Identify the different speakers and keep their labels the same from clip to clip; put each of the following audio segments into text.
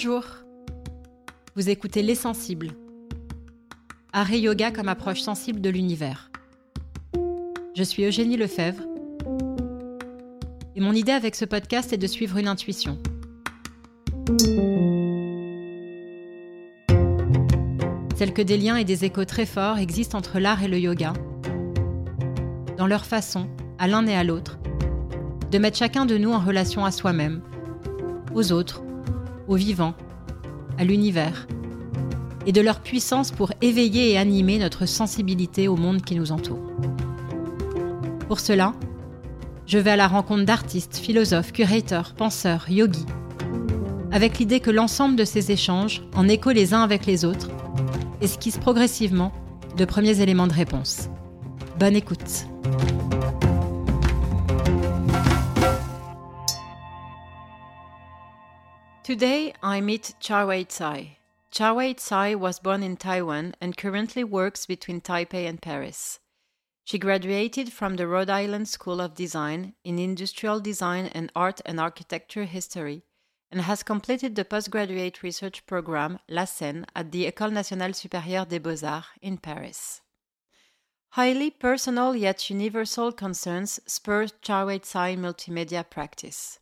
Speaker 1: Bonjour Vous écoutez Les Sensibles. Art et yoga comme approche sensible de l'univers. Je suis Eugénie Lefebvre. Et mon idée avec ce podcast est de suivre une intuition. Celle que des liens et des échos très forts existent entre l'art et le yoga, dans leur façon, à l'un et à l'autre, de mettre chacun de nous en relation à soi-même, aux autres, au vivant, à l'univers, et de leur puissance pour éveiller et animer notre sensibilité au monde qui nous entoure. Pour cela, je vais à la rencontre d'artistes, philosophes, curateurs, penseurs, yogis, avec l'idée que l'ensemble de ces échanges, en écho les uns avec les autres, esquisse progressivement de premiers éléments de réponse. Bonne écoute. Today I meet Charwei Tsai. Charwei Tsai was born in Taiwan and currently works between Taipei and Paris. She graduated from the Rhode Island School of Design in Industrial Design and Art and Architecture History and has completed the postgraduate research program La Seine at the École Nationale Supérieure des Beaux-Arts in Paris. Highly personal yet universal concerns spur Charwei Tsai multimedia practice.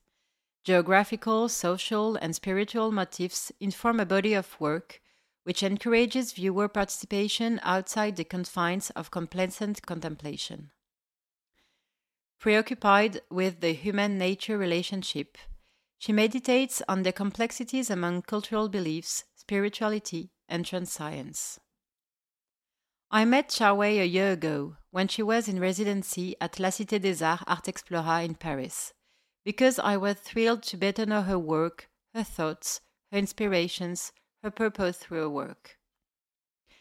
Speaker 1: Geographical, social, and spiritual motifs inform a body of work which encourages viewer participation outside the confines of complacent contemplation. Preoccupied with the human nature relationship, she meditates on the complexities among cultural beliefs, spirituality, and transience. I met Charwei a year ago when she was in residency at La Cité des Arts Art Explora in Paris because I was thrilled to better know her work, her thoughts, her inspirations, her purpose through her work.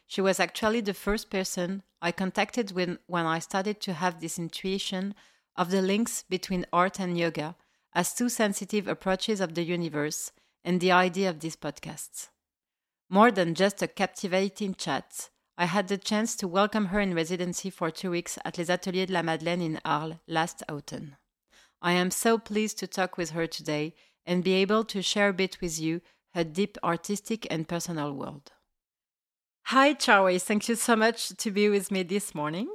Speaker 1: She was actually the first person I contacted when, when I started to have this intuition of the links between art and yoga as two sensitive approaches of the universe and the idea of these podcasts. More than just a captivating chat, I had the chance to welcome her in residency for two weeks at Les Ateliers de la Madeleine in Arles last autumn. I am so pleased to talk with her today and be able to share a bit with you her deep artistic and personal world. Hi, Charwei. Thank you so much to be with me this morning.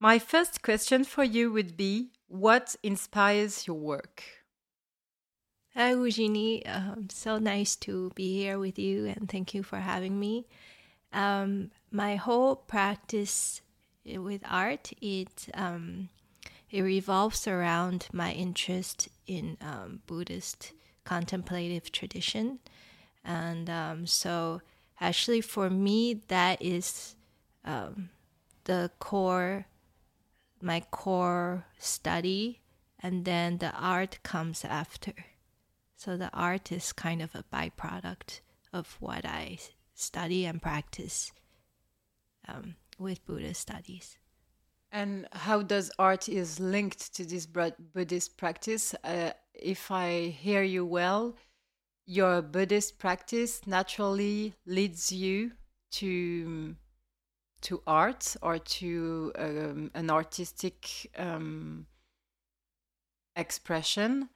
Speaker 1: My first question for you would be What inspires your work?
Speaker 2: Hi, Eugenie. Um, so nice to be here with you, and thank you for having me. Um, my whole practice with art, it um, it revolves around my interest in um, Buddhist contemplative tradition. And um, so, actually, for me, that is um, the core, my core study, and then the art comes after. So, the art is kind of a byproduct of what I study and practice um, with Buddhist studies.
Speaker 1: And how does art is linked to this Buddhist practice? Uh, if I hear you well, your Buddhist practice naturally leads you to to art or to um, an artistic um, expression.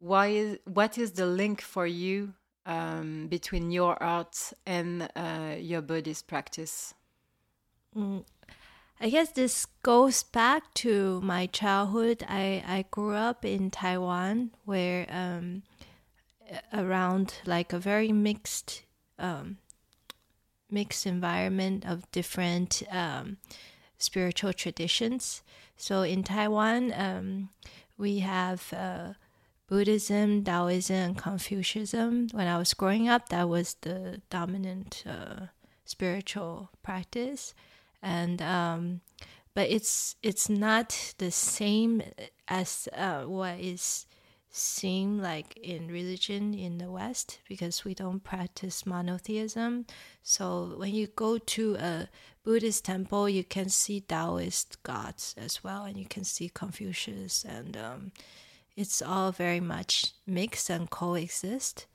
Speaker 1: Why is what is the link for you um, between your art and uh, your Buddhist practice?
Speaker 2: Mm, I guess this goes back to my childhood. I, I grew up in Taiwan where um, around like a very mixed um, mixed environment of different um, spiritual traditions. So in Taiwan, um, we have uh, Buddhism, Taoism, and Confucianism. When I was growing up, that was the dominant uh, spiritual practice and um, but it's it's not the same as uh, what is seen like in religion in the West because we don't practice monotheism. So when you go to a Buddhist temple, you can see Taoist gods as well, and you can see Confucius, and um, it's all very much mixed and coexist.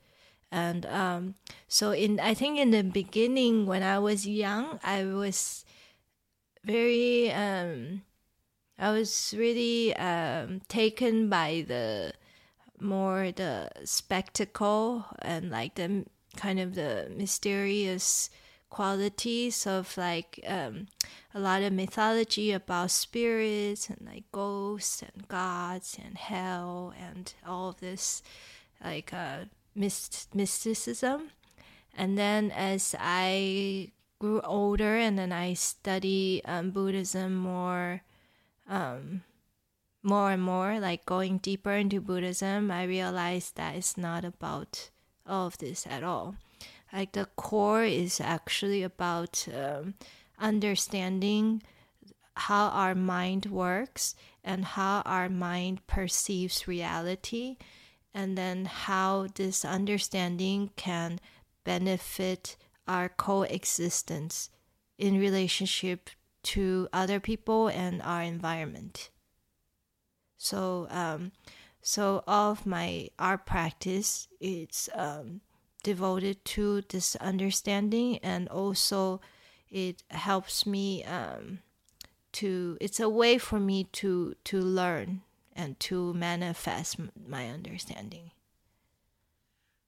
Speaker 2: And um, so in I think in the beginning when I was young, I was very um, I was really um, taken by the more the spectacle and like the kind of the mysterious qualities of like um, a lot of mythology about spirits and like ghosts and gods and hell and all of this like uh, myst- mysticism. And then as I grew older and then I study um, Buddhism more, um, more and more, like going deeper into Buddhism, I realized that it's not about all of this at all. Like the core is actually about um, understanding how our mind works and how our mind perceives reality, and then how this understanding can benefit our coexistence in relationship to other people and our environment. So, um, so all of my art practice is um, devoted to this understanding, and also it helps me um, to. It's a way for me to to learn and to manifest my understanding.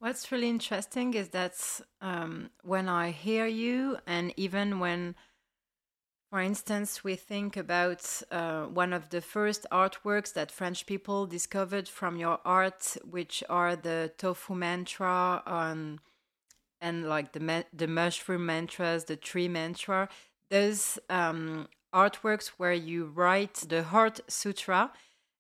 Speaker 1: What's really interesting is that um, when I hear you, and even when, for instance, we think about uh, one of the first artworks that French people discovered from your art, which are the tofu mantra um, and like the the mushroom mantras, the tree mantra. Those um, artworks where you write the Heart Sutra,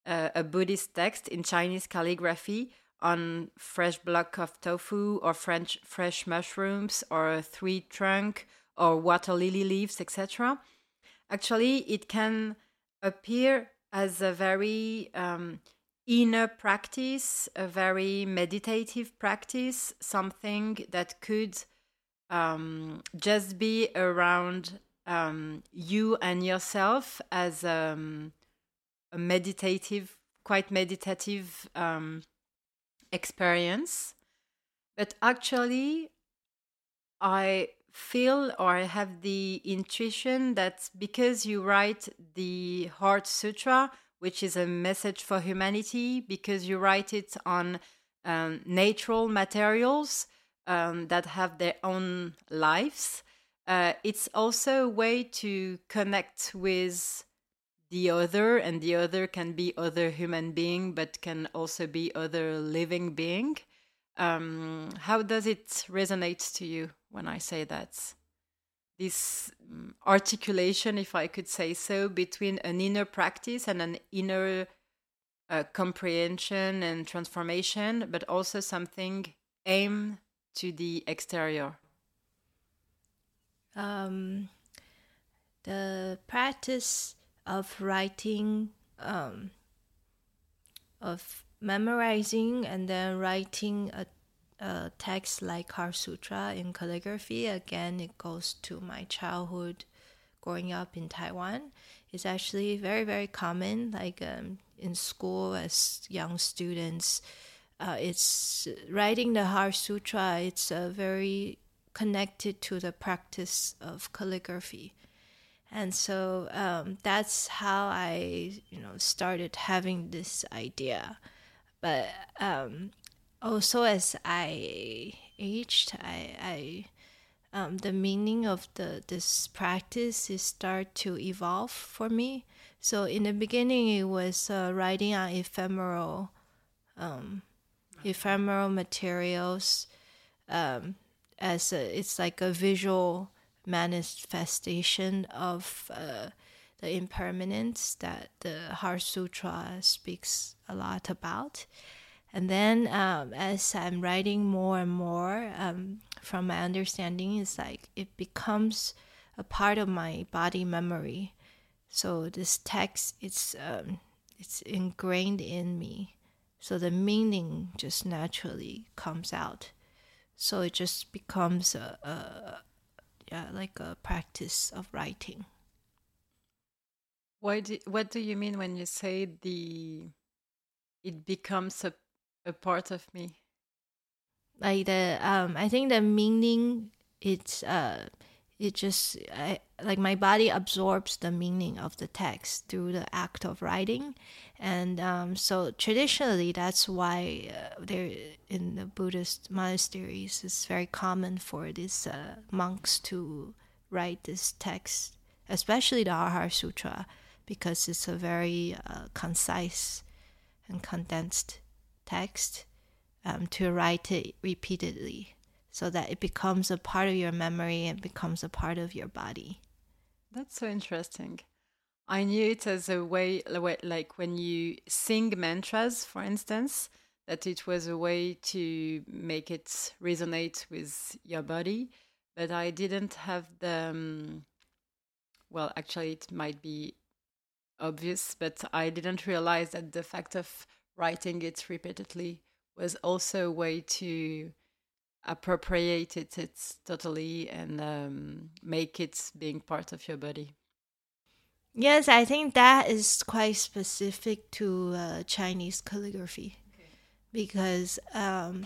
Speaker 1: uh, a Buddhist text in Chinese calligraphy on fresh block of tofu or French fresh mushrooms or three trunk or water lily leaves, etc. Actually, it can appear as a very um, inner practice, a very meditative practice, something that could um, just be around um, you and yourself as um, a meditative, quite meditative um, experience. But actually, I feel or I have the intuition that because you write the Heart Sutra, which is a message for humanity, because you write it on um, natural materials um, that have their own lives, uh, it's also a way to connect with the other and the other can be other human being but can also be other living being. Um, how does it resonate to you when i say that? This mm, articulation if i could say so between an inner practice and an inner uh, comprehension and transformation but also something aimed to the exterior.
Speaker 2: Um, the practice of writing, um, of memorizing and then writing a, a text like Heart Sutra in calligraphy. Again, it goes to my childhood growing up in Taiwan. It's actually very, very common, like um, in school as young students. Uh, it's writing the Heart Sutra, it's uh, very connected to the practice of calligraphy and so um, that's how I, you know, started having this idea. But um, also as I aged, I, I um, the meaning of the this practice is start to evolve for me. So in the beginning, it was uh, writing on ephemeral, um, ephemeral materials, um, as a, it's like a visual manifestation of uh, the impermanence that the Heart Sutra speaks a lot about. And then um, as I'm writing more and more, um, from my understanding, is like it becomes a part of my body memory. So this text, it's um, it's ingrained in me. So the meaning just naturally comes out. So it just becomes a, a yeah, like a practice of writing.
Speaker 1: Why do, what do you mean when you say the it becomes a, a part of me?
Speaker 2: Like the um I think the meaning it's uh it just I, like my body absorbs the meaning of the text through the act of writing and um, so traditionally that's why uh, there in the buddhist monasteries it's very common for these uh, monks to write this text especially the Arahara Sutra because it's a very uh, concise and condensed text um, to write it repeatedly so that it becomes a part of your memory and becomes a part of your body.
Speaker 1: That's so interesting. I knew it as a way, like when you sing mantras, for instance, that it was a way to make it resonate with your body. But I didn't have the, um, well, actually, it might be obvious, but I didn't realize that the fact of writing it repeatedly was also a way to appropriate it it's totally and um, make it being part of your body
Speaker 2: yes i think that is quite specific to uh, chinese calligraphy okay. because um,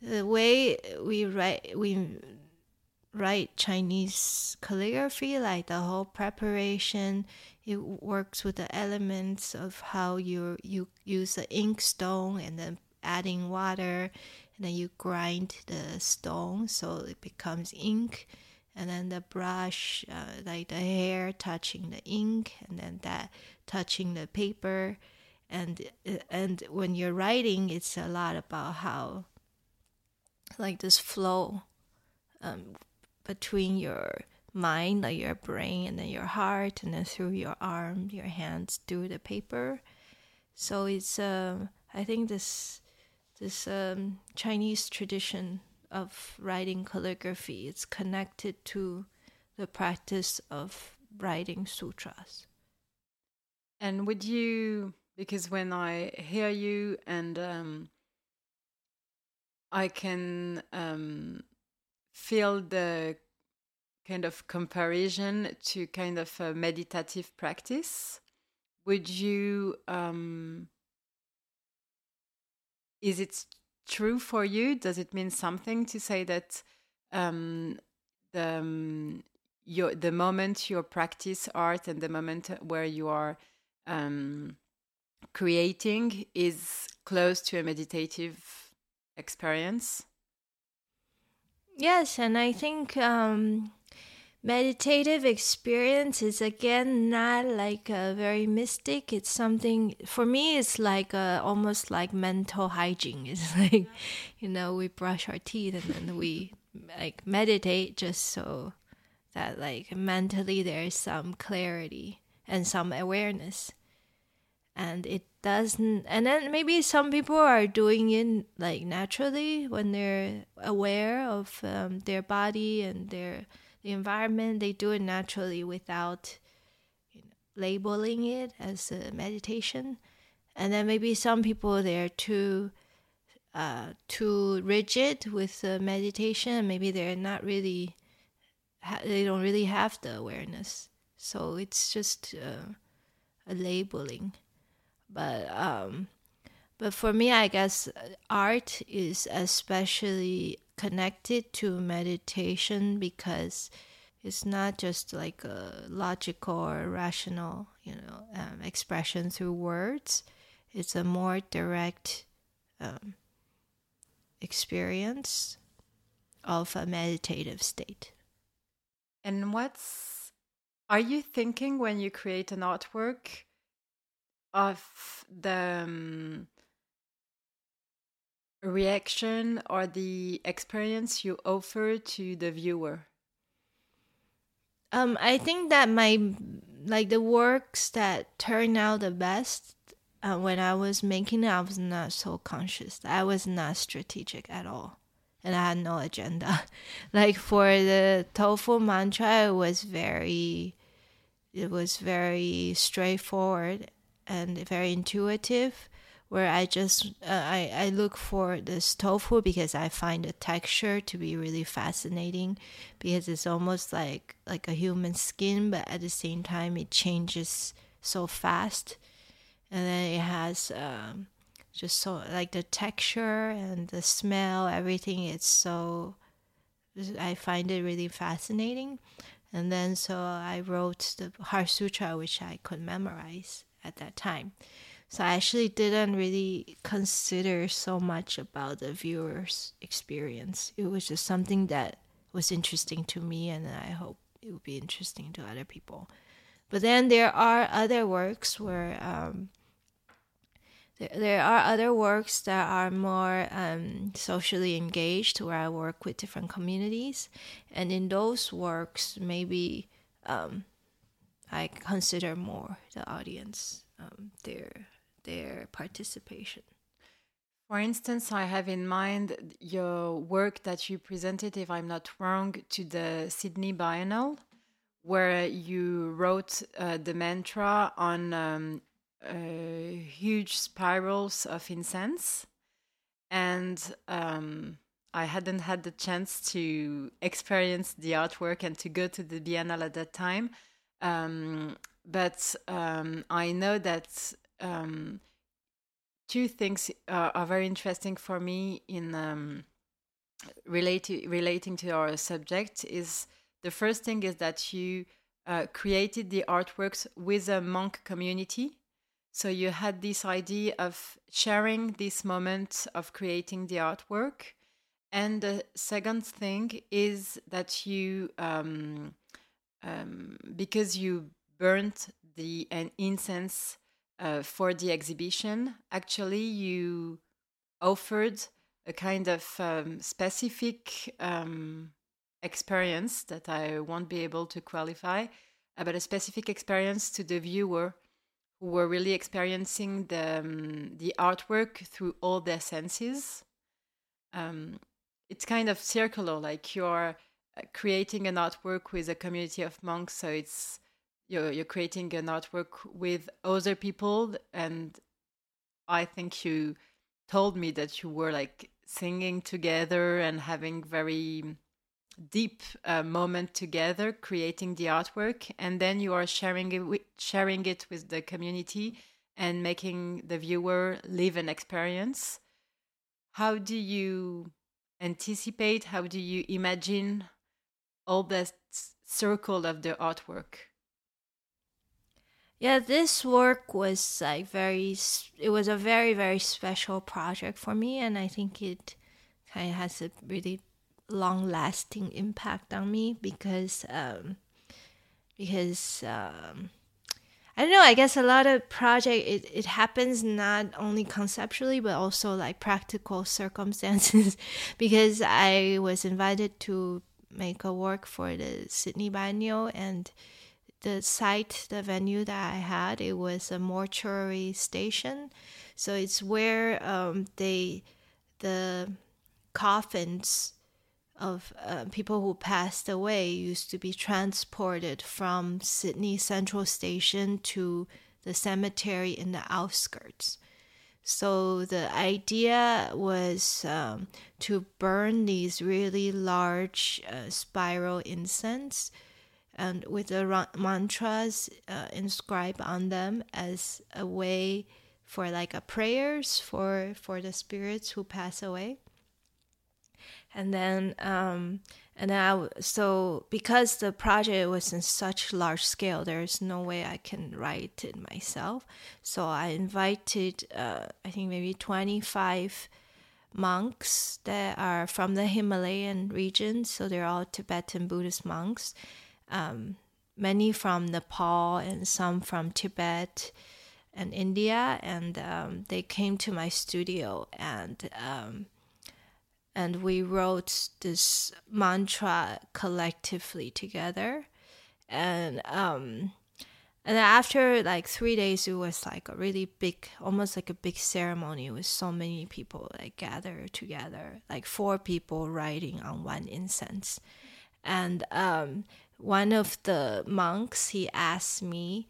Speaker 2: the way we write we write chinese calligraphy like the whole preparation it works with the elements of how you you use the ink stone and then adding water and then you grind the stone so it becomes ink and then the brush uh, like the hair touching the ink and then that touching the paper. And and when you're writing it's a lot about how like this flow um, between your mind like your brain and then your heart and then through your arm your hands through the paper. So it's uh, i think this this um, Chinese tradition of writing calligraphy. It's connected to the practice of writing sutras.
Speaker 1: And would you, because when I hear you and um, I can um, feel the kind of comparison to kind of a meditative practice, would you um, is it true for you? Does it mean something to say that um, the um, your the moment you practice art and the moment where you are um, creating is close to a meditative experience?
Speaker 2: Yes, and I think um, meditative experience is again not like a very mystic. It's something for me it's like a, almost like mental hygiene. It's like you know we brush our teeth and then we like meditate just so that like mentally there's some clarity and some awareness. And it doesn't and then maybe some people are doing it like naturally when they're aware of um, their body and their the environment. They do it naturally without you know, labeling it as a meditation. And then maybe some people they're too uh, too rigid with the meditation. Maybe they're not really they don't really have the awareness. So it's just uh, a labeling. But um, but for me, I guess uh, art is especially connected to meditation because it's not just like a logical or rational, you know, um, expression through words. It's a more direct um, experience of a meditative state.
Speaker 1: And what's are you thinking when you create an artwork of the um, reaction or the experience you offer to the viewer?
Speaker 2: Um, I think that my like the works that turn out the best uh, when I was making it, I was not so conscious. I was not strategic at all, and I had no agenda. like for the tofu mantra, it was very, it was very straightforward and very intuitive where I just uh, I I look for this tofu because I find the texture to be really fascinating because it's almost like like a human skin, but at the same time it changes so fast, and then it has um, just so like the texture and the smell, everything. It's so I find it really fascinating, and then so I wrote the Heart Sutra, which I could memorize at that time. So I actually didn't really consider so much about the viewer's experience. It was just something that was interesting to me, and I hope it would be interesting to other people. But then there are other works where um, there, are other works that are more um, socially engaged, where I work with different communities, and in those works, maybe um, I consider more the audience, um, their participation.
Speaker 1: For instance, I have in mind your work that you presented, if I'm not wrong, to the Sydney Biennale, where you wrote uh, the mantra on um, uh, huge spirals of incense. And um, I hadn't had the chance to experience the artwork and to go to the Biennale at that time. Um, but um, I know that um, two things are, are, very interesting for me in um, relating relating to our subject. Is the first thing is that you uh, created the artworks with a monk community. So you had this idea of sharing this moment of creating the artwork. And the second thing is that you, um, um, because you burnt the an incense uh, for the exhibition, actually you offered a kind of um, specific um, experience that I won't be able to qualify, but a specific experience to the viewer who were really experiencing the um, the artwork through all their senses. Um, it's kind of circular, like you're uh, creating an artwork with a community of monks, so it's you're you're creating an artwork with other people and i think you told me that you were like singing together and having very deep uh, moment together creating the artwork and then you are sharing it with, sharing it with the community and making the viewer live an experience. How do you anticipate how do you imagine all that circle of the artwork
Speaker 2: yeah, this work was like very, it was a very, very special project for me. And I think it kind of has a really long lasting impact on me because, um, because, um, I don't know, I guess a lot of project, it, it happens not only conceptually, but also like practical circumstances because I was invited to make a work for the Sydney Biennial and, the site, the venue that I had, it was a mortuary station. So it's where um, they, the coffins of uh, people who passed away used to be transported from Sydney Central Station to the cemetery in the outskirts. So the idea was um, to burn these really large uh, spiral incense and with the mantras uh, inscribed on them as a way for like a prayers for for the spirits who pass away. And then um and then I, so because the project was in such large scale there's no way i can write it myself. So i invited uh, i think maybe 25 monks that are from the himalayan region. So they're all tibetan buddhist monks um, many from Nepal and some from Tibet and India, and um, they came to my studio and um, and we wrote this mantra collectively together, and um, and after like three days, it was like a really big, almost like a big ceremony with so many people like gathered together, like four people writing on one incense, and um, one of the monks he asked me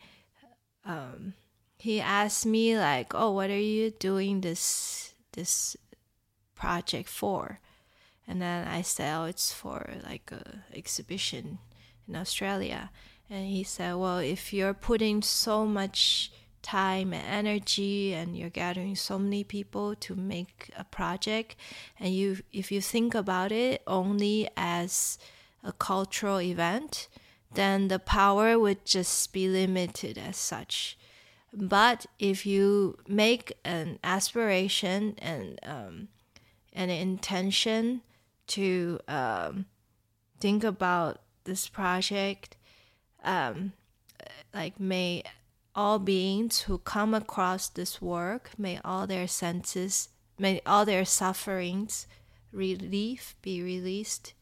Speaker 2: um, he asked me like oh what are you doing this this project for? And then i said oh it's for like a exhibition in australia. And he said well if you're putting so much time and energy and you're gathering so many people to make a project and you if you think about it only as a cultural event, then the power would just be limited as such. But if you make an aspiration and um, an intention to um, think about this project, um, like may all beings who come across this work, may all their senses, may all their sufferings relief be released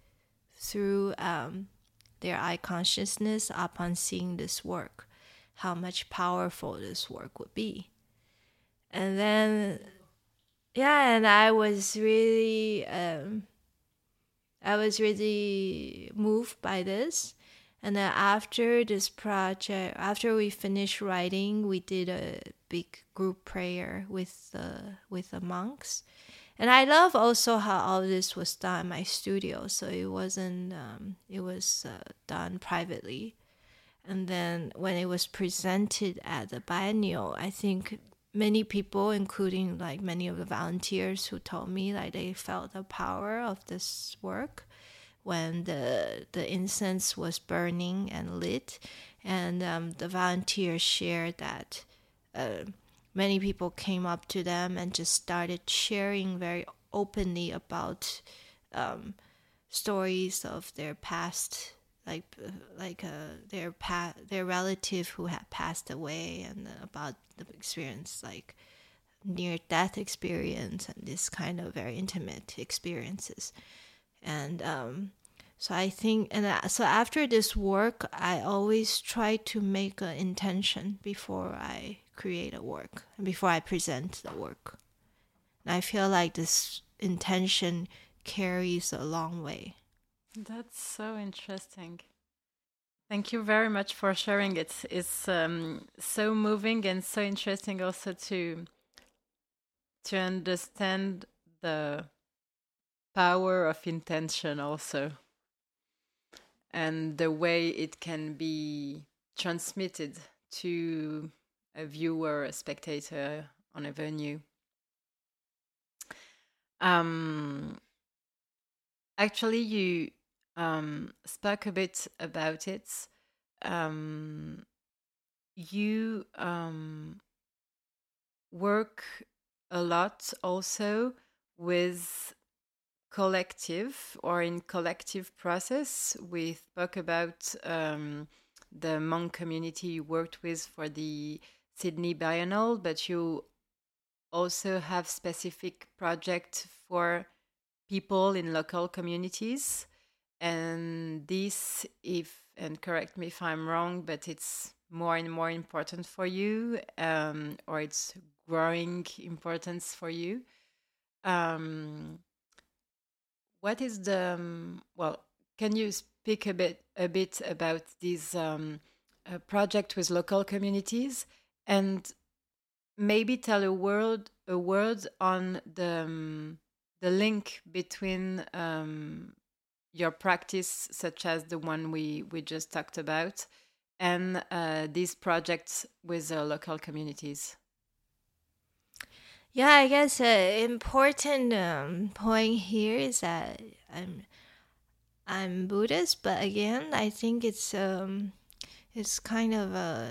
Speaker 2: through um, their eye consciousness upon seeing this work, how much powerful this work would be. And then, yeah, and I was really, um, I was really moved by this. And then after this project, after we finished writing, we did a big group prayer with the with the monks. And I love also how all this was done in my studio, so it wasn't um, it was uh, done privately. And then when it was presented at the biennial, I think many people, including like many of the volunteers, who told me like they felt the power of this work when the the incense was burning and lit, and um, the volunteers shared that uh, many people came up to them and just started sharing very openly about um, stories of their past, like like uh, their pa- their relative who had passed away, and about the experience like near death experience and this kind of very intimate experiences. And um, so I think, and so after this work, I always try to make an intention before I create a work, and before I present the work. And I feel like this intention carries a long way.
Speaker 1: That's so interesting. Thank you very much for sharing it. It's um, so moving and so interesting also to to understand the power of intention also and the way it can be transmitted to a viewer, a spectator on a venue. Um, actually, you um, spoke a bit about it. Um, you um, work a lot also with collective or in collective process. We spoke about um, the monk community you worked with for the Sydney Biennial, but you also have specific projects for people in local communities. And this, if and correct me if I'm wrong, but it's more and more important for you, um, or it's growing importance for you. Um, what is the um, well? Can you speak a bit a bit about this um, uh, project with local communities and maybe tell a word a word on the um, the link between um, your practice, such as the one we we just talked about, and uh, these projects with the local communities.
Speaker 2: Yeah, I guess an important um, point here is that I'm I'm Buddhist, but again, I think it's um it's kind of uh,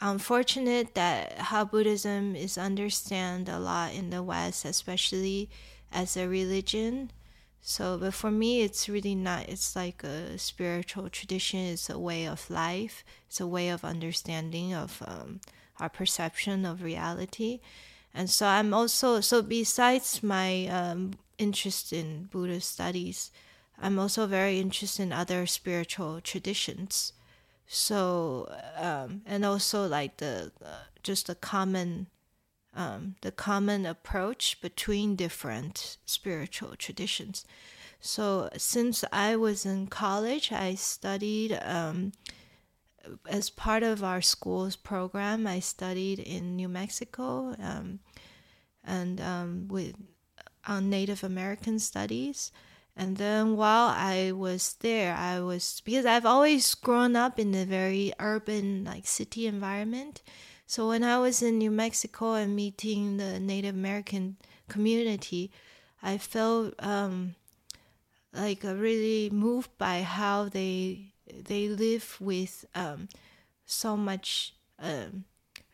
Speaker 2: unfortunate that how Buddhism is understood a lot in the West, especially as a religion. So, but for me, it's really not. It's like a spiritual tradition. It's a way of life. It's a way of understanding of um, our perception of reality and so I'm also so besides my um, interest in Buddhist studies, I'm also very interested in other spiritual traditions. So um, and also like the uh, just the common um, the common approach between different spiritual traditions. So since I was in college, I studied um, as part of our school's program, I studied in New Mexico um, and um, with on Native American studies. And then while I was there, I was because I've always grown up in a very urban, like city environment. So when I was in New Mexico and meeting the Native American community, I felt um, like really moved by how they they live with um, so much um,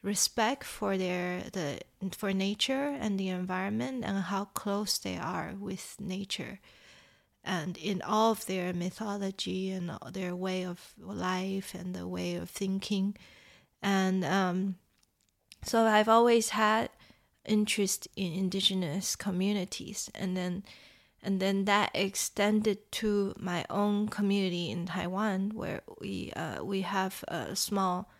Speaker 2: respect for their the for nature and the environment and how close they are with nature and in all of their mythology and their way of life and the way of thinking and um, so i've always had interest in indigenous communities and then and then that extended to my own community in Taiwan, where we uh, we have uh, small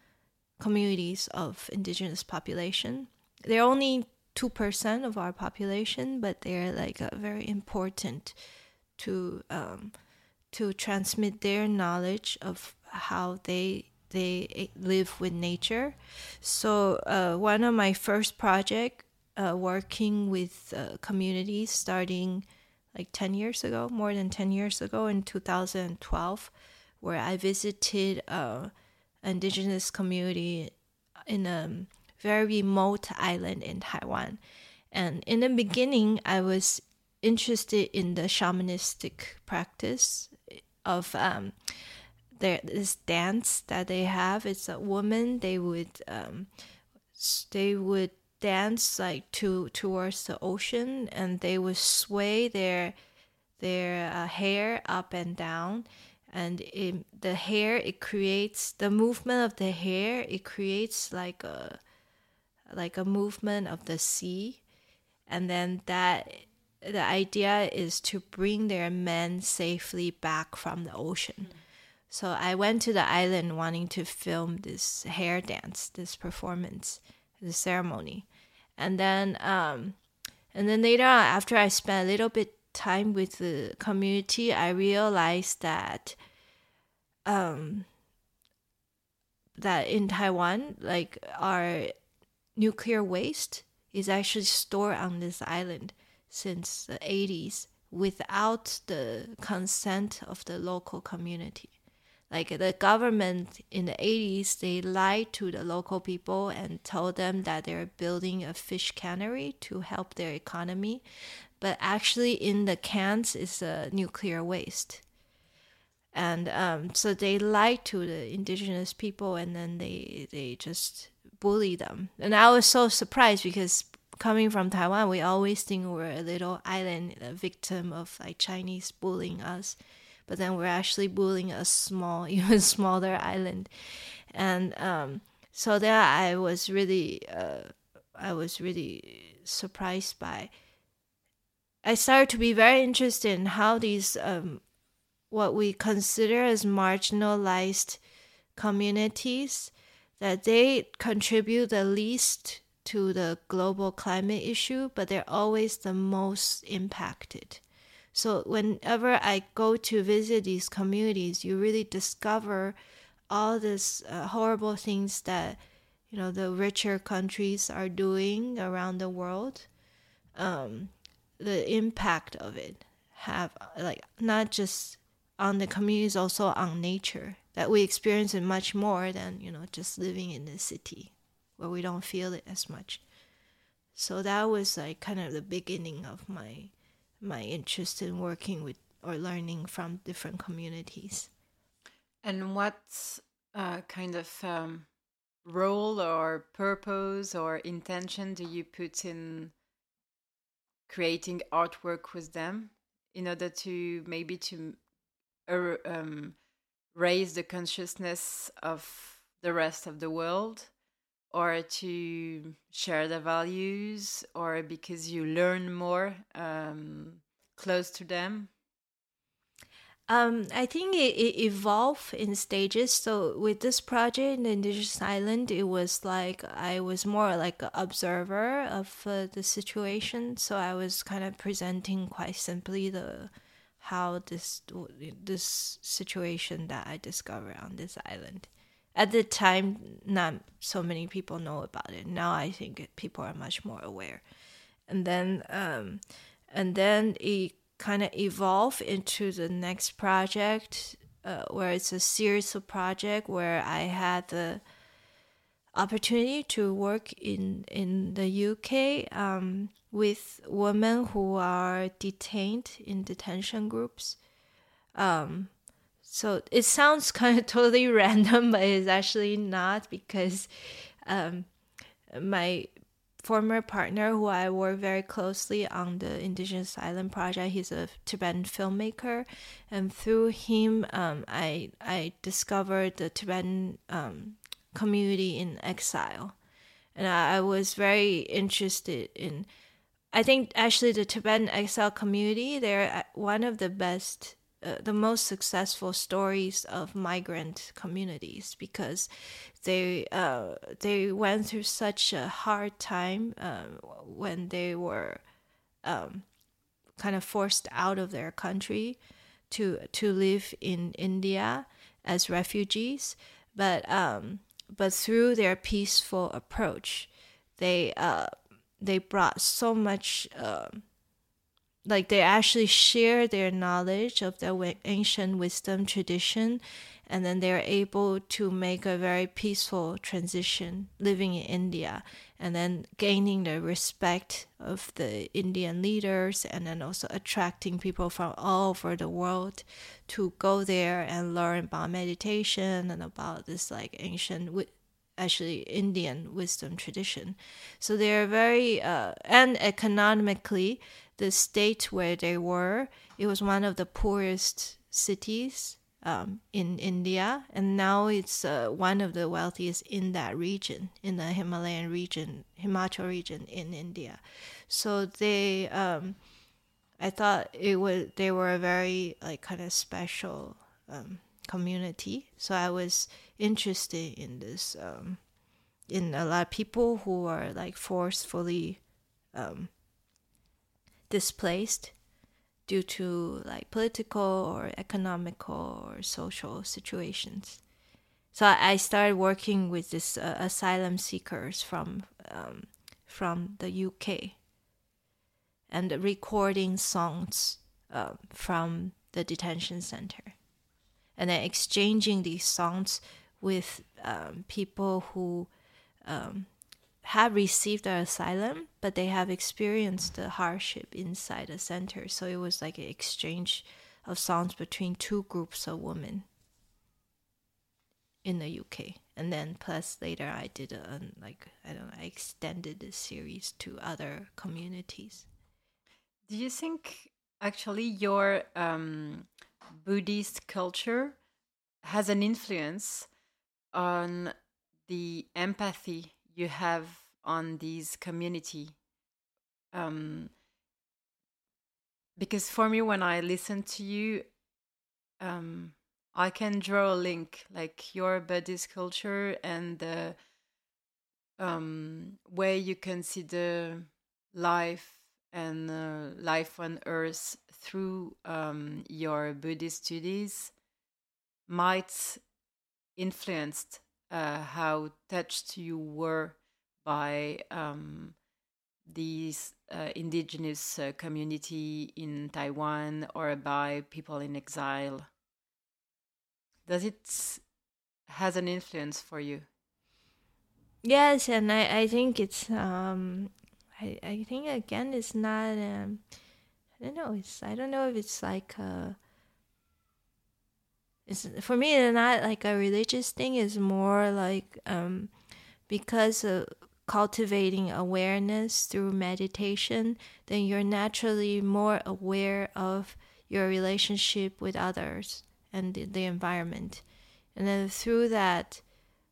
Speaker 2: communities of indigenous population. They're only two percent of our population, but they're like uh, very important to um, to transmit their knowledge of how they they live with nature. So uh, one of my first project uh, working with uh, communities starting like 10 years ago, more than 10 years ago in 2012, where I visited uh, an indigenous community in a very remote island in Taiwan. And in the beginning, I was interested in the shamanistic practice of um, their, this dance that they have. It's a woman, they would, um, they would dance like to towards the ocean and they would sway their their uh, hair up and down and it, the hair it creates the movement of the hair it creates like a like a movement of the sea and then that the idea is to bring their men safely back from the ocean. Mm. so i went to the island wanting to film this hair dance this performance the ceremony. And then um, and then later on, after I spent a little bit time with the community, I realized that um, that in Taiwan, like our nuclear waste is actually stored on this island since the 80s without the consent of the local community. Like the government in the 80s they lied to the local people and told them that they're building a fish cannery to help their economy. But actually in the cans is a nuclear waste. And um, so they lied to the indigenous people and then they they just bully them. And i was so surprised because coming from taiwan we always think we're a little island a victim of like chinese bullying us but then we're actually bullying a small, even smaller island, and um, so there I was really, uh, I was really surprised by. I started to be very interested in how these um, what we consider as marginalized communities that they contribute the least to the global climate issue, but they're always the most impacted. So whenever I go to visit these communities, you really discover all these uh, horrible things that you know the richer countries are doing around the world. Um, the impact of it have like not just on the communities, also on nature that we experience it much more than you know just living in the city where we don't feel it as much. So that was like kind of the beginning of my my interest in working with or learning from different communities.
Speaker 1: And what uh, kind of um, role or purpose or intention do you put in creating artwork with them in order to maybe to uh, um, raise the consciousness of the rest of the world or to share the values or because you learn more um, close to them
Speaker 2: um, I think it, it evolved in stages. So with this project in the Indigenous Island, it was like I was more like an observer of uh, the situation. So I was kind of presenting quite simply the how this this situation that I discovered on this island at the time not so many people know about it. Now i think people are much more aware. And then um, and then it kind of evolved into the next project uh, where it's a series of project where i had the opportunity to work in in the uk um, with women who are detained in detention groups. Um, so it sounds kind of totally random, but it's actually not because um, my former partner who I work very closely on the Indigenous Island project. He's a Tibetan filmmaker, and through him, um, I I discovered the Tibetan um, community in exile, and I, I was very interested in. I think actually the Tibetan exile community they're uh, one of the best uh, the most successful stories of migrant communities because they uh, they went through such a hard time uh, when they were um, kind of forced out of their country to to live in India as refugees, but um, but through their peaceful approach, they uh, they brought so much um, like they actually share their knowledge of the ancient wisdom tradition and then they're able to make a very peaceful transition living in India and then gaining the respect of the Indian leaders and then also attracting people from all over the world to go there and learn about meditation and about this like ancient actually Indian wisdom tradition. So they're very uh, and economically the state where they were, it was one of the poorest cities um, in India, and now it's uh, one of the wealthiest in that region, in the Himalayan region, Himachal region in India. So they, um, I thought it was they were a very like kind of special um, community. So I was interested in this, um, in a lot of people who are like forcefully um, displaced due to like political or economical or social situations. So I started working with this uh, asylum seekers from um, from the UK and recording songs uh, from the detention center, and then exchanging these songs with um, people who um, have received the asylum, but they have experienced the hardship inside the center. So it was like an exchange of songs between two groups of women in the UK. And then plus later I did a like I don't know, I extended the series to other communities.
Speaker 1: Do you think actually your um, Buddhist culture has an influence on the empathy you have on this community um, because for me when i listen to you um, i can draw a link like your buddhist culture and the um, way you consider life and uh, life on earth through um, your buddhist studies might influenced uh, how touched you were by um, these uh, indigenous uh, community in Taiwan or by people in exile. Does it has an influence for you?
Speaker 2: Yes, and I, I think it's um I, I think again it's not um I don't know it's I don't know if it's like a it's for me it's not like a religious thing. It's more like um because of cultivating awareness through meditation then you're naturally more aware of your relationship with others and the, the environment. And then through that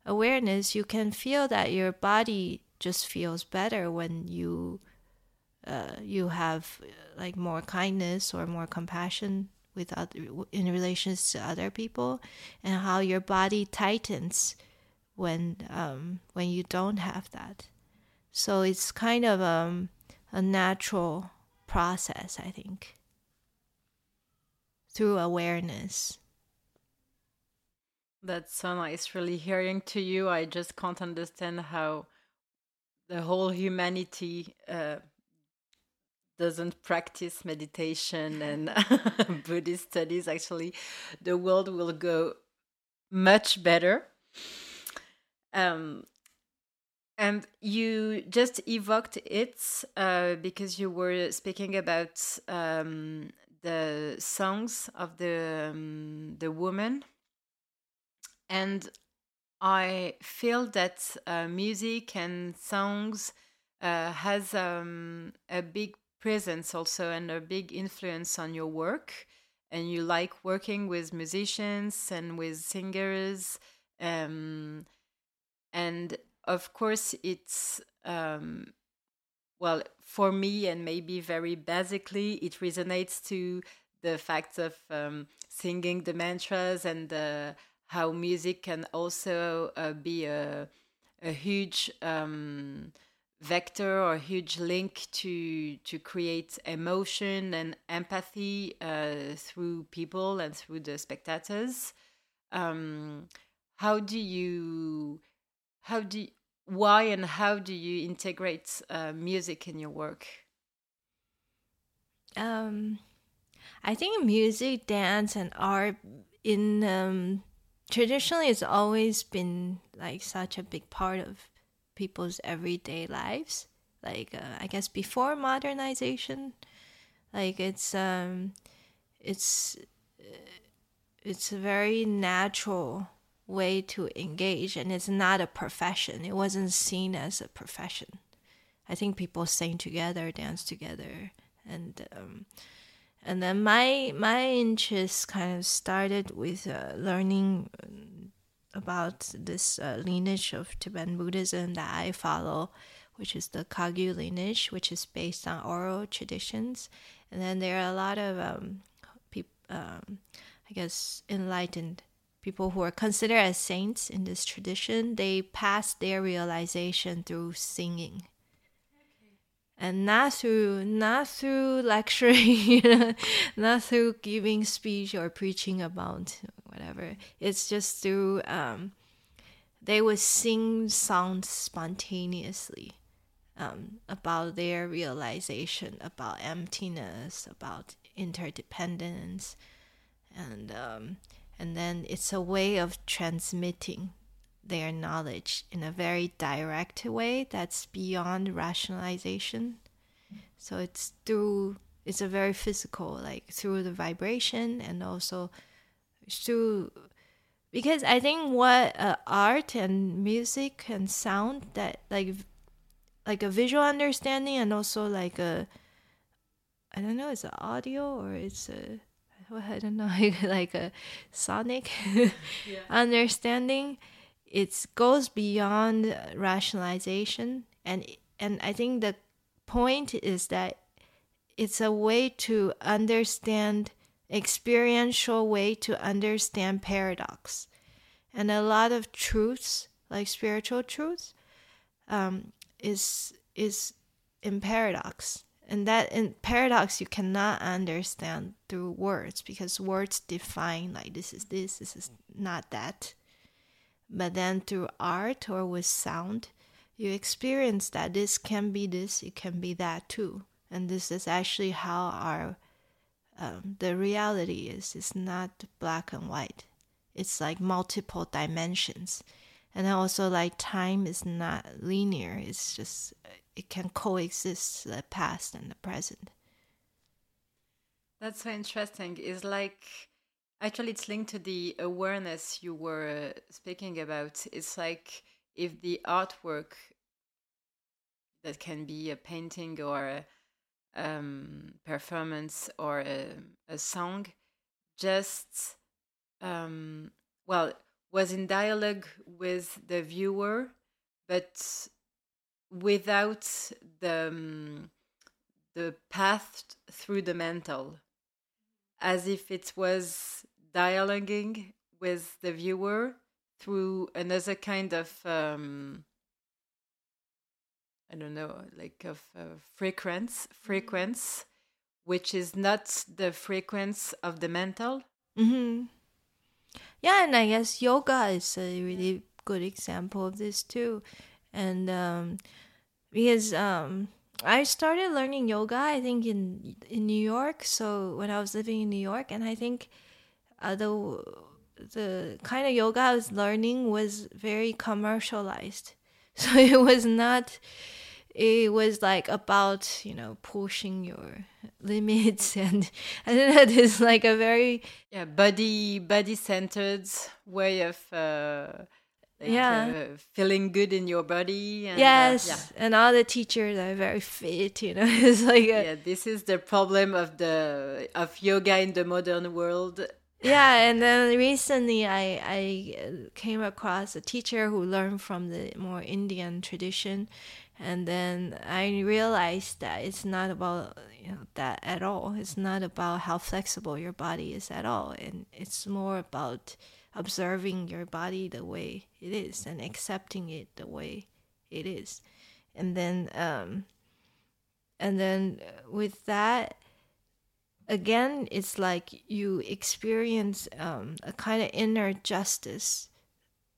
Speaker 2: awareness you can feel that your body just feels better when you uh, you have like more kindness or more compassion with other in relations to other people and how your body tightens when um, when you don't have that. So it's kind of um, a natural process i think. Through awareness.
Speaker 1: That's so nice really hearing to you. I just can't understand how the whole humanity uh, doesn't practice meditation and Buddhist studies, actually, the world will go much better. Um, and you just evoked it uh, because you were speaking about um, the songs of the um, the woman, and I feel that uh, music and songs uh, has um, a big presence also and a big influence on your work. And you like working with musicians and with singers. Um, and of course, it's, um, well, for me, and maybe very basically, it resonates to the fact of um, singing the mantras and the how music can also uh, be a, a huge um, vector or huge link to to create emotion and empathy uh, through people and through the spectators. Um, how do you how do you, why and how do you integrate uh, music in your work?
Speaker 2: Um, I think music, dance, and art in um, traditionally it's always been like such a big part of people's everyday lives. Like uh, i guess before modernization like it's um it's uh, it's a very natural way to engage and it's not a profession. It wasn't seen as a profession. I think people sing together dance together and um, and then my my interest kind of started with uh, learning um, about this uh, lineage of Tibetan Buddhism that I follow, which is the Kagyu lineage, which is based on oral traditions. And then there are a lot of um, people, um, I guess, enlightened people who are considered as saints in this tradition. They pass their realization through singing and not through not through lecturing, you know, not through giving speech or preaching about whatever. It's just through um, they would sing songs spontaneously um, about their realization about emptiness, about interdependence, and um, and then it's a way of transmitting their knowledge in a very direct way that's beyond rationalization. So it's through it's a very physical, like through the vibration and also through because I think what uh, art and music and sound that like like a visual understanding and also like a I don't know, it's an audio or it's a I don't know, like a sonic yeah. understanding it goes beyond rationalization and and I think the point is that it's a way to understand experiential way to understand paradox. And a lot of truths like spiritual truths um, is is in paradox. And that in paradox you cannot understand through words because words define like this is this this is not that. But then through art or with sound, you experience that this can be this, it can be that too. And this is actually how our um, the reality is. It's not black and white. It's like multiple dimensions. And also like time is not linear. It's just it can coexist the past and the present.
Speaker 1: That's so interesting. It's like Actually, it's linked to the awareness you were speaking about. It's like if the artwork that can be a painting or a um, performance or a, a song just, um, well, was in dialogue with the viewer, but without the, um, the path through the mental as if it was dialoguing with the viewer through another kind of um, I don't know, like of uh, frequency, frequency, which is not the frequency of the mental.
Speaker 2: Mm-hmm. Yeah, and I guess yoga is a really good example of this too, and um, because um, I started learning yoga, I think in in New York. So when I was living in New York, and I think uh, the the kind of yoga I was learning was very commercialized. So it was not. It was like about you know pushing your limits and I don't know. It's like a very
Speaker 1: yeah body body centered way of. Uh like,
Speaker 2: Yeah.
Speaker 1: uh, feeling good in your body. And, uh,
Speaker 2: yes,
Speaker 1: yeah.
Speaker 2: and all the teachers are very fit. You know, it's like a,
Speaker 1: yeah, this is the problem of the of yoga in the modern world.
Speaker 2: yeah and then recently i i uh, came across a teacher who learned from the more indian tradition and then i realized that it's not about you know that at all. It's not about how flexible your body is at all. And it's more about observing your body the way it is and accepting it the way it is. And then um and then with that again it's like you experience um, a kind of inner justice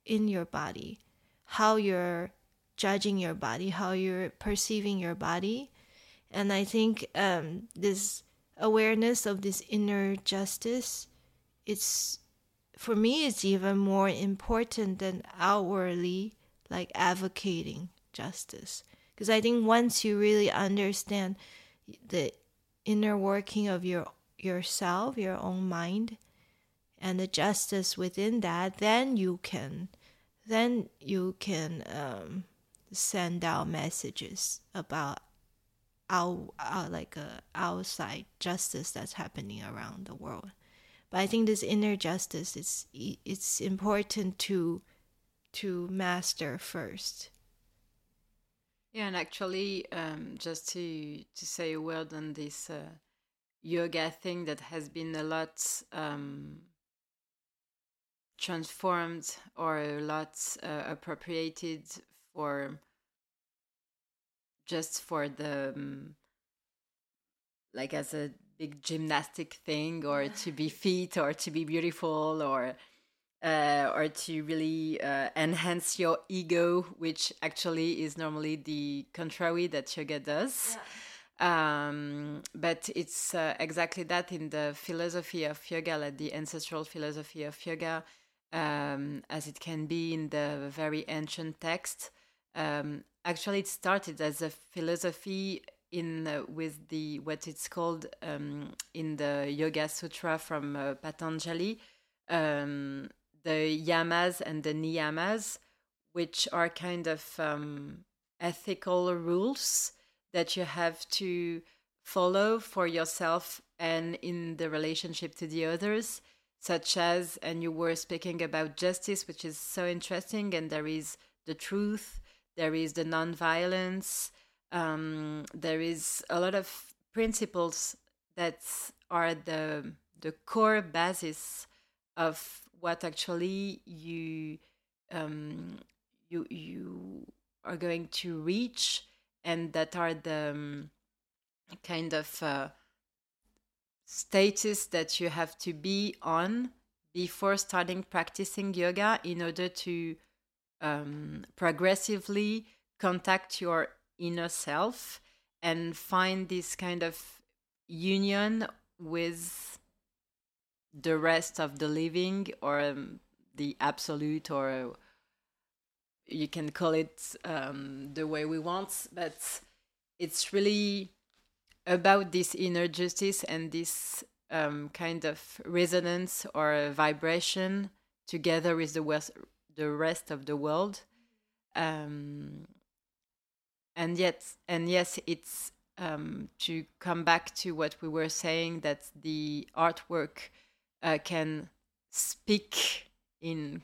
Speaker 2: in your body. How you're judging your body how you're perceiving your body. And i think um, this awareness of this inner justice it's for me it's even more important than outwardly like advocating justice. Because i think once you really understand the inner working of your yourself, your own mind, and the justice within that, then you can, then you can um, send out messages about out, out like a outside justice that's happening around the world. But I think this inner justice is it's important to to master first.
Speaker 1: Yeah, and actually, um, just to to say a word on this uh, yoga thing that has been a lot um, transformed or a lot uh, appropriated for just for the um, like as a big gymnastic thing or to be fit or to be beautiful or uh, or to really uh, enhance your ego, which actually is normally the contrary that yoga does. Yeah. Um, but it's uh, exactly that in the philosophy of yoga, like the ancestral philosophy of yoga, um, as it can be in the very ancient text. Um, actually, it started as a philosophy in uh, with the what it's called um, in the Yoga Sutra from uh, Patanjali um, the yamas and the niyamas, which are kind of um, ethical rules that you have to follow for yourself and in the relationship to the others, such as, and you were speaking about justice, which is so interesting, and there is the truth, there is the non-violence, um, there is a lot of principles that are the the core basis of what actually you um, you you are going to reach, and that are the um, kind of uh, status that you have to be on before starting practicing yoga in order to um, progressively contact your inner self and find this kind of union with the rest of the living or um, the absolute or you can call it um, the way we want but it's really about this inner justice and this um, kind of resonance or vibration together with the the rest of the world um, and yet and yes it's um, to come back to what we were saying that the artwork uh, can speak in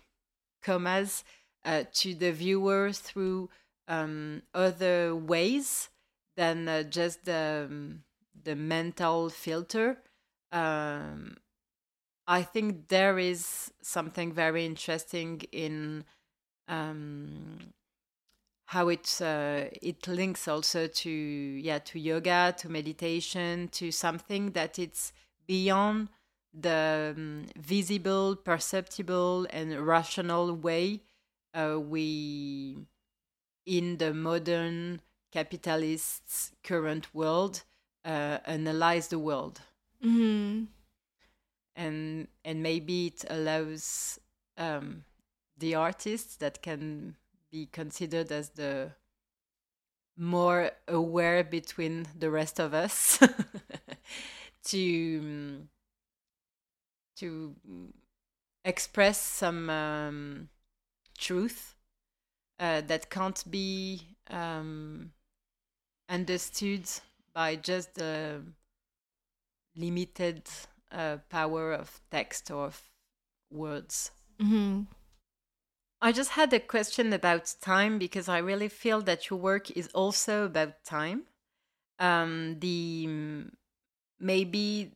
Speaker 1: commas uh, to the viewer through um, other ways than uh, just the, um, the mental filter. Um, I think there is something very interesting in um, how it uh, it links also to yeah to yoga, to meditation, to something that it's beyond the um, visible, perceptible, and rational way uh, we, in the modern capitalist's current world, uh, analyze the world.
Speaker 2: Mm-hmm.
Speaker 1: And and maybe it allows um, the artists that can be considered as the more aware between the rest of us to to express some um, truth uh, that can't be um, understood by just the limited uh, power of text or of words.
Speaker 2: Mm-hmm.
Speaker 1: I just had a question about time because I really feel that your work is also about time. Um, the maybe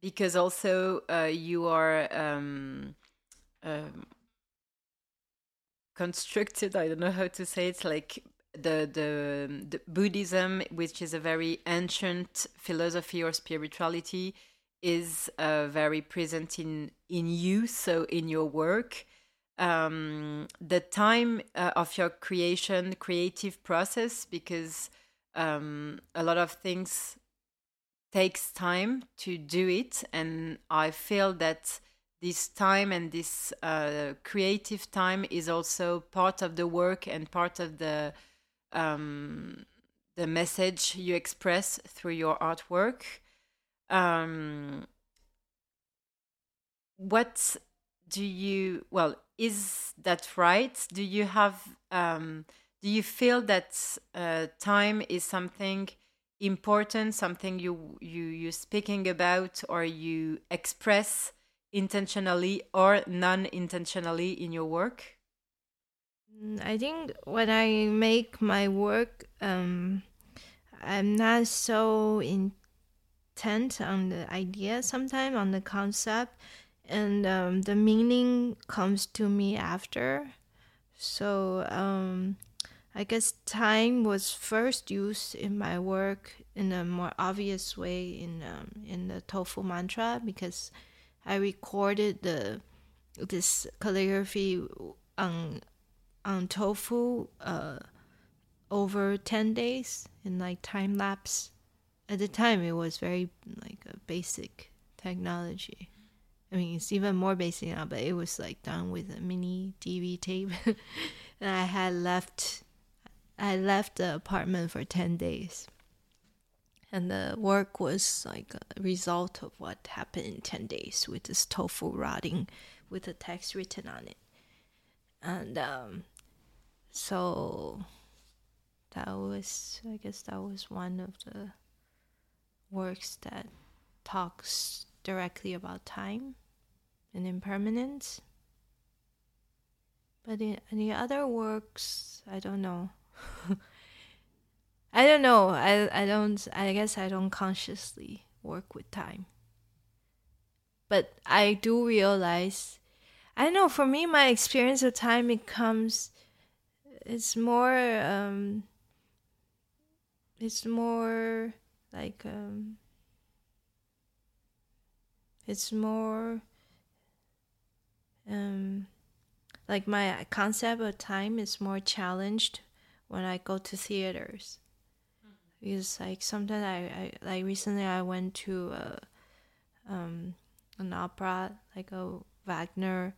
Speaker 1: because also uh, you are um, um, constructed. I don't know how to say it. Like the, the the Buddhism, which is a very ancient philosophy or spirituality, is uh, very present in in you. So in your work um, the time uh, of your creation, creative process, because um, a lot of things takes time to do it, and I feel that this time and this uh, creative time is also part of the work and part of the um, the message you express through your artwork. Um, what do you well is that right? Do you have um, do you feel that uh, time is something important something you you you speaking about or you express intentionally or non-intentionally in your work?
Speaker 2: Mm, I think when I make my work, um, I'm not so intent on the idea sometimes on the concept and um, the meaning comes to me after. So um, i guess time was first used in my work in a more obvious way in um, in the tofu mantra because i recorded the this calligraphy on on tofu uh, over 10 days in like time lapse at the time it was very like a basic technology I mean, it's even more basic now, but it was like done with a mini DV tape. and I had left, I left the apartment for 10 days. And the work was like a result of what happened in 10 days with this tofu rotting with the text written on it. And um, so that was, I guess that was one of the works that talks directly about time and impermanence. But in, the other works, I don't know. I don't know. I I don't. I guess I don't consciously work with time. But I do realize. I don't know. For me, my experience of time it comes. It's more. Um, it's more like um, it's more um, like my concept of time is more challenged when I go to theaters. Because like sometimes I, I like recently I went to a, um, an opera like a Wagner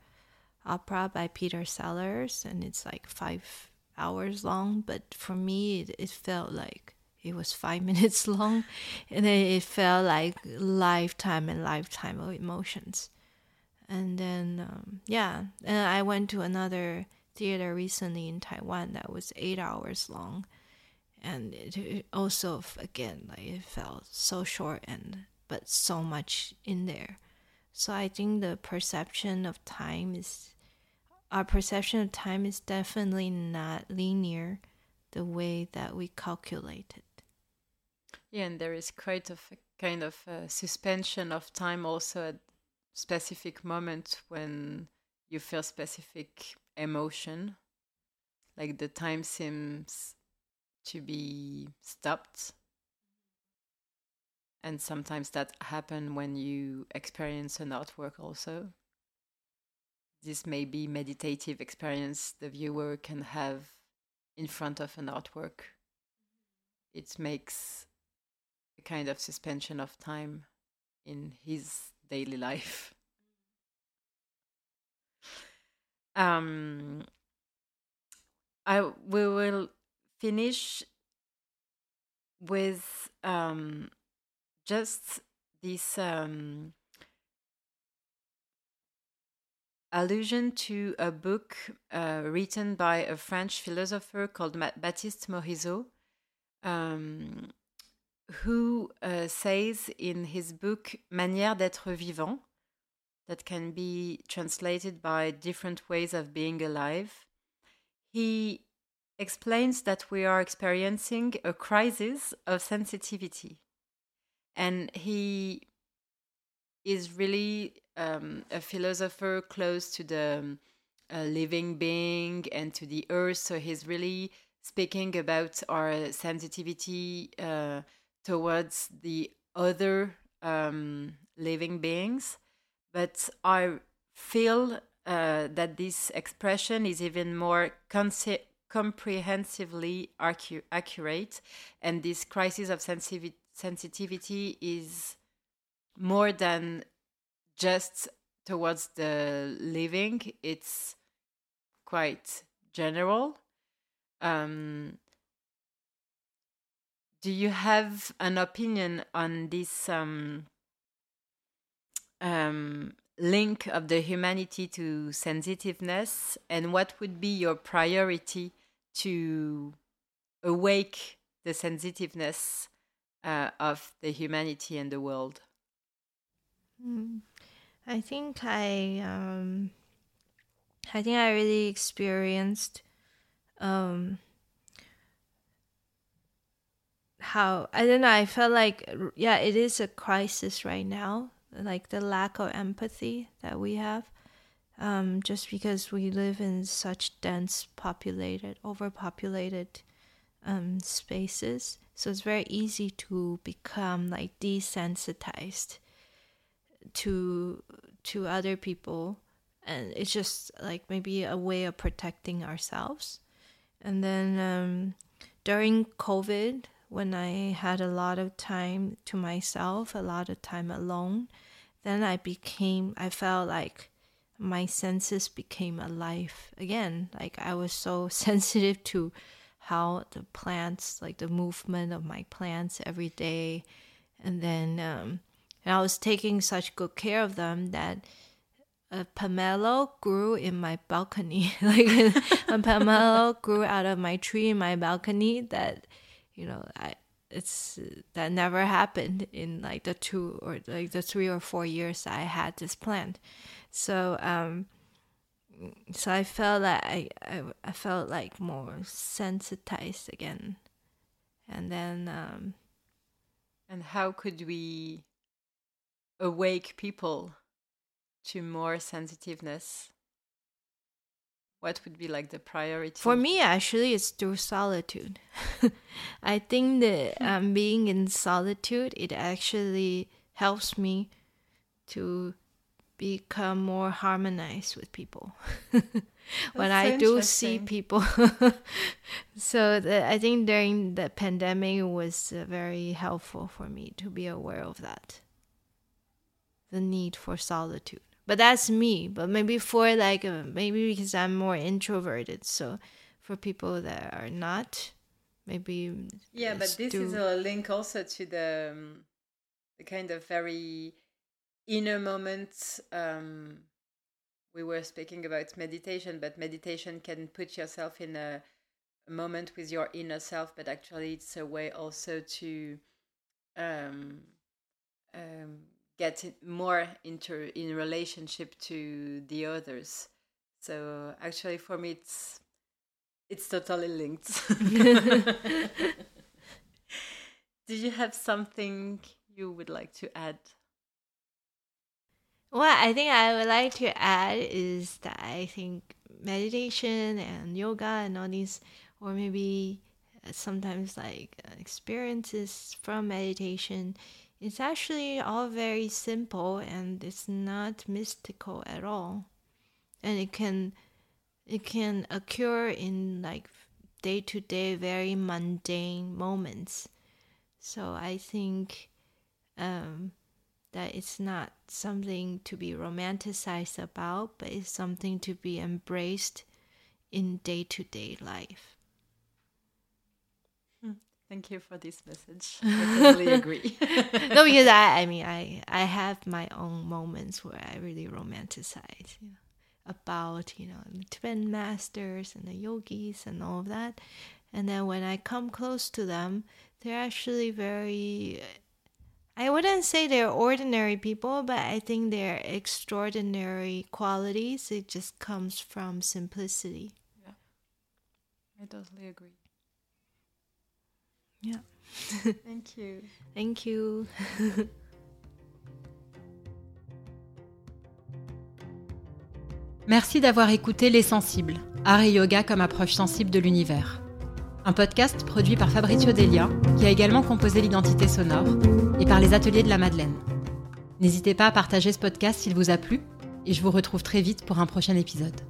Speaker 2: opera by Peter Sellars and it's like five hours long but for me it, it felt like it was five minutes long and then it felt like lifetime and lifetime of emotions. And then um, yeah and i went to another theater recently in taiwan that was eight hours long. And it, it also again like it felt so short and but so much in there. So i think the perception of time is our perception of time is definitely not linear the way that we calculate it
Speaker 1: yeah and there is quite a kind of a suspension of time also at specific moment when you feel specific emotion. Like the time seems to be stopped. And sometimes that happen when you experience an artwork also. This may be meditative experience the viewer can have in front of an artwork. It makes kind of suspension of time in his daily life. Um, I we will finish with um, just this um, allusion to a book uh, written by a French philosopher called Baptiste Morizot, um, who uh, says in his book Manières d'être vivant, that can be translated by different ways of being alive, he explains that we are experiencing a crisis of sensitivity. And he is really um, a philosopher close to the um, uh, living being and to the earth. So he's really speaking about our sensitivity uh, towards the other um, living beings. But I feel uh, that this expression is even more conce- comprehensively accu- accurate, and this crisis of sensitivity is more than just towards the living it's quite general um, do you have an opinion on this um, um, link of the humanity to sensitiveness and what would be your priority to awake the sensitiveness uh, of the humanity and the world?
Speaker 2: Mm. I think I um, I think I really experienced um, how I don't know. I felt like yeah, it is a crisis right now. Like the lack of empathy that we have, um, just because we live in such dense, populated, overpopulated um, spaces. So it's very easy to become like desensitized to to other people and it's just like maybe a way of protecting ourselves and then um, during covid when i had a lot of time to myself a lot of time alone then i became i felt like my senses became alive again like i was so sensitive to how the plants like the movement of my plants every day and then um, and I was taking such good care of them that a pomelo grew in my balcony. like a pomelo grew out of my tree in my balcony that, you know, I it's that never happened in like the two or like the three or four years I had this plant. So um so I felt like I, I, I felt like more sensitized again. And then um
Speaker 1: and how could we awake people to more sensitiveness what would be like the priority?
Speaker 2: For me actually it's through solitude. I think that um, being in solitude it actually helps me to become more harmonized with people. When so i do see people. So the, i think during the pandemic was uh, very helpful for me to be aware of that. The need for solitude. But that's me. But maybe for like uh, maybe because I'm more introverted, so for people that are not, maybe
Speaker 1: yeah. But this is a link also to the um, the kind of very inner moment. Um, we were speaking about meditation, but meditation can put yourself in a, a moment with your inner self. But actually, it's a way also to um, um, get more into in relationship to the others. So actually for me it's it's totally linked. Do you have something you would like to add?
Speaker 2: What i think i would like to add is that i think meditation and yoga and all these or maybe uh, sometimes like uh, experiences from meditation it's actually all very simple and it's not mystical at all. And it can it can occur in like day to day very mundane moments. So I think um, that it's not something to be romanticized about, but it's something to be embraced in day to day life.
Speaker 1: Thank you for this message. I totally agree.
Speaker 2: no, because I, I mean, I, I have my own moments where I really romanticize you know, about, you know, the Tibetan masters and the yogis and all of that. And then when I come close to them, they're actually very I wouldn't say they're ordinary people, but I think they're extraordinary qualities. It just comes from simplicity.
Speaker 1: Yeah. I totally agree.
Speaker 2: Yeah.
Speaker 1: Thank you.
Speaker 2: Thank you.
Speaker 1: Merci d'avoir écouté Les Sensibles, art et yoga comme approche sensible de l'univers. Un podcast produit par Fabrizio Delia, qui a également composé l'identité sonore, et par les ateliers de la Madeleine. N'hésitez pas à partager ce podcast s'il vous a plu, et je vous retrouve très vite pour un prochain épisode.